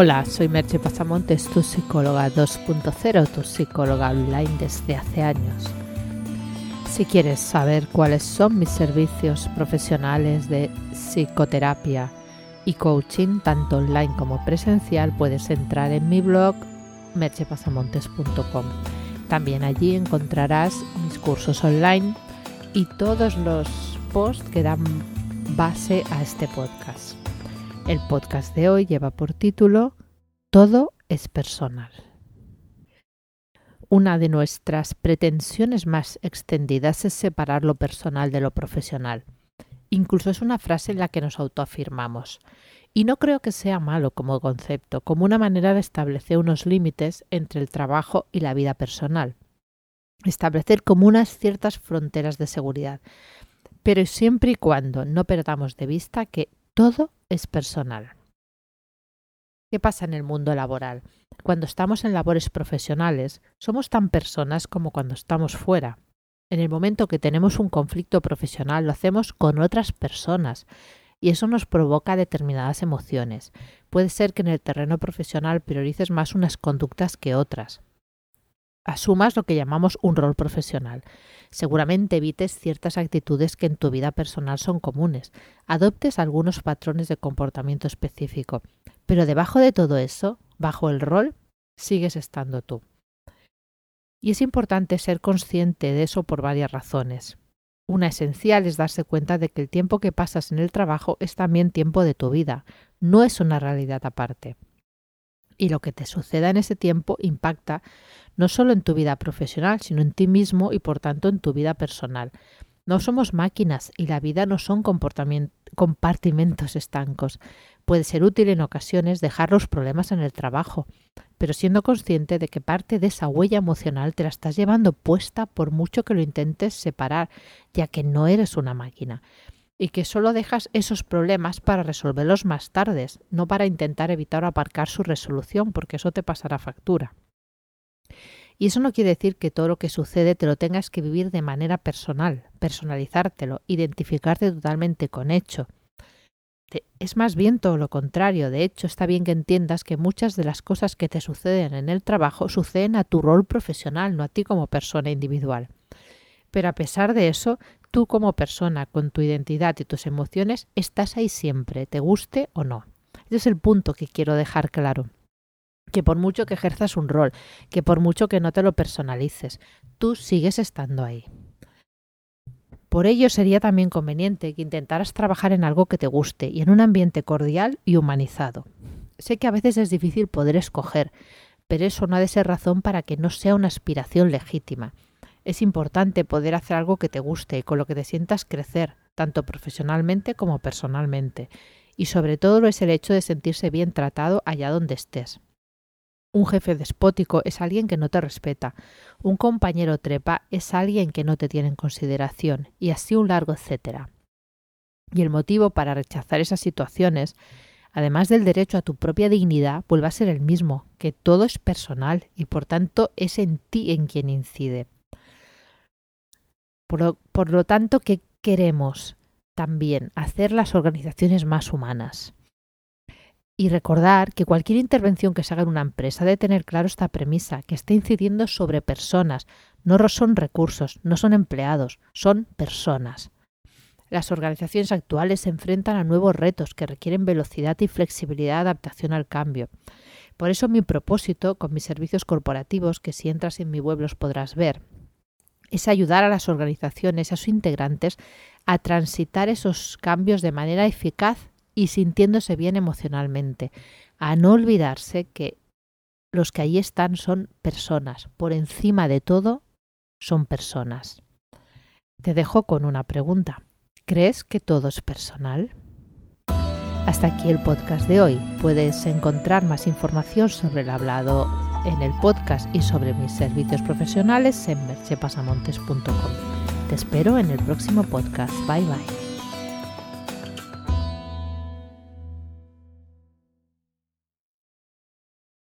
Hola, soy Merche Pasamontes, tu psicóloga 2.0, tu psicóloga online desde hace años. Si quieres saber cuáles son mis servicios profesionales de psicoterapia y coaching, tanto online como presencial, puedes entrar en mi blog merchepasamontes.com. También allí encontrarás mis cursos online y todos los posts que dan base a este podcast. El podcast de hoy lleva por título Todo es personal. Una de nuestras pretensiones más extendidas es separar lo personal de lo profesional. Incluso es una frase en la que nos autoafirmamos. Y no creo que sea malo como concepto, como una manera de establecer unos límites entre el trabajo y la vida personal. Establecer como unas ciertas fronteras de seguridad, pero siempre y cuando no perdamos de vista que todo es personal. ¿Qué pasa en el mundo laboral? Cuando estamos en labores profesionales, somos tan personas como cuando estamos fuera. En el momento que tenemos un conflicto profesional, lo hacemos con otras personas y eso nos provoca determinadas emociones. Puede ser que en el terreno profesional priorices más unas conductas que otras. Asumas lo que llamamos un rol profesional. Seguramente evites ciertas actitudes que en tu vida personal son comunes. Adoptes algunos patrones de comportamiento específico. Pero debajo de todo eso, bajo el rol, sigues estando tú. Y es importante ser consciente de eso por varias razones. Una esencial es darse cuenta de que el tiempo que pasas en el trabajo es también tiempo de tu vida, no es una realidad aparte. Y lo que te suceda en ese tiempo impacta no solo en tu vida profesional, sino en ti mismo y por tanto en tu vida personal. No somos máquinas y la vida no son compartimentos estancos. Puede ser útil en ocasiones dejar los problemas en el trabajo, pero siendo consciente de que parte de esa huella emocional te la estás llevando puesta por mucho que lo intentes separar, ya que no eres una máquina, y que solo dejas esos problemas para resolverlos más tarde, no para intentar evitar aparcar su resolución, porque eso te pasará factura. Y eso no quiere decir que todo lo que sucede te lo tengas que vivir de manera personal, personalizártelo, identificarte totalmente con hecho, es más bien todo lo contrario. De hecho, está bien que entiendas que muchas de las cosas que te suceden en el trabajo suceden a tu rol profesional, no a ti como persona individual. Pero a pesar de eso, tú como persona, con tu identidad y tus emociones, estás ahí siempre, te guste o no. Ese es el punto que quiero dejar claro. Que por mucho que ejerzas un rol, que por mucho que no te lo personalices, tú sigues estando ahí. Por ello sería también conveniente que intentaras trabajar en algo que te guste y en un ambiente cordial y humanizado. Sé que a veces es difícil poder escoger, pero eso no ha de ser razón para que no sea una aspiración legítima. Es importante poder hacer algo que te guste y con lo que te sientas crecer, tanto profesionalmente como personalmente. Y sobre todo es el hecho de sentirse bien tratado allá donde estés. Un jefe despótico es alguien que no te respeta. Un compañero trepa es alguien que no te tiene en consideración. Y así un largo etcétera. Y el motivo para rechazar esas situaciones, además del derecho a tu propia dignidad, vuelve a ser el mismo, que todo es personal y por tanto es en ti en quien incide. Por lo, tanto, ¿qué queremos? También hacer las organizaciones más humanas. Y recordar que cualquier intervención que se haga en una empresa debe tener claro esta premisa, que está incidiendo sobre personas, no son recursos, no son empleados, son personas. Las organizaciones actuales se enfrentan a nuevos retos que requieren velocidad y flexibilidad de adaptación al cambio. Por eso mi propósito con mis servicios corporativos, que si entras en mi web los podrás ver, es ayudar a las organizaciones, a sus integrantes, a transitar esos cambios de manera eficaz y sintiéndose bien emocionalmente, a no olvidarse que los que ahí están son personas, por encima de todo son personas. Te dejo con una pregunta. ¿Crees que todo es personal? Hasta aquí el podcast de hoy. Puedes encontrar más información sobre el hablado en el podcast y sobre mis servicios profesionales en merchepasamontes.com. Te espero en el próximo podcast. Bye bye.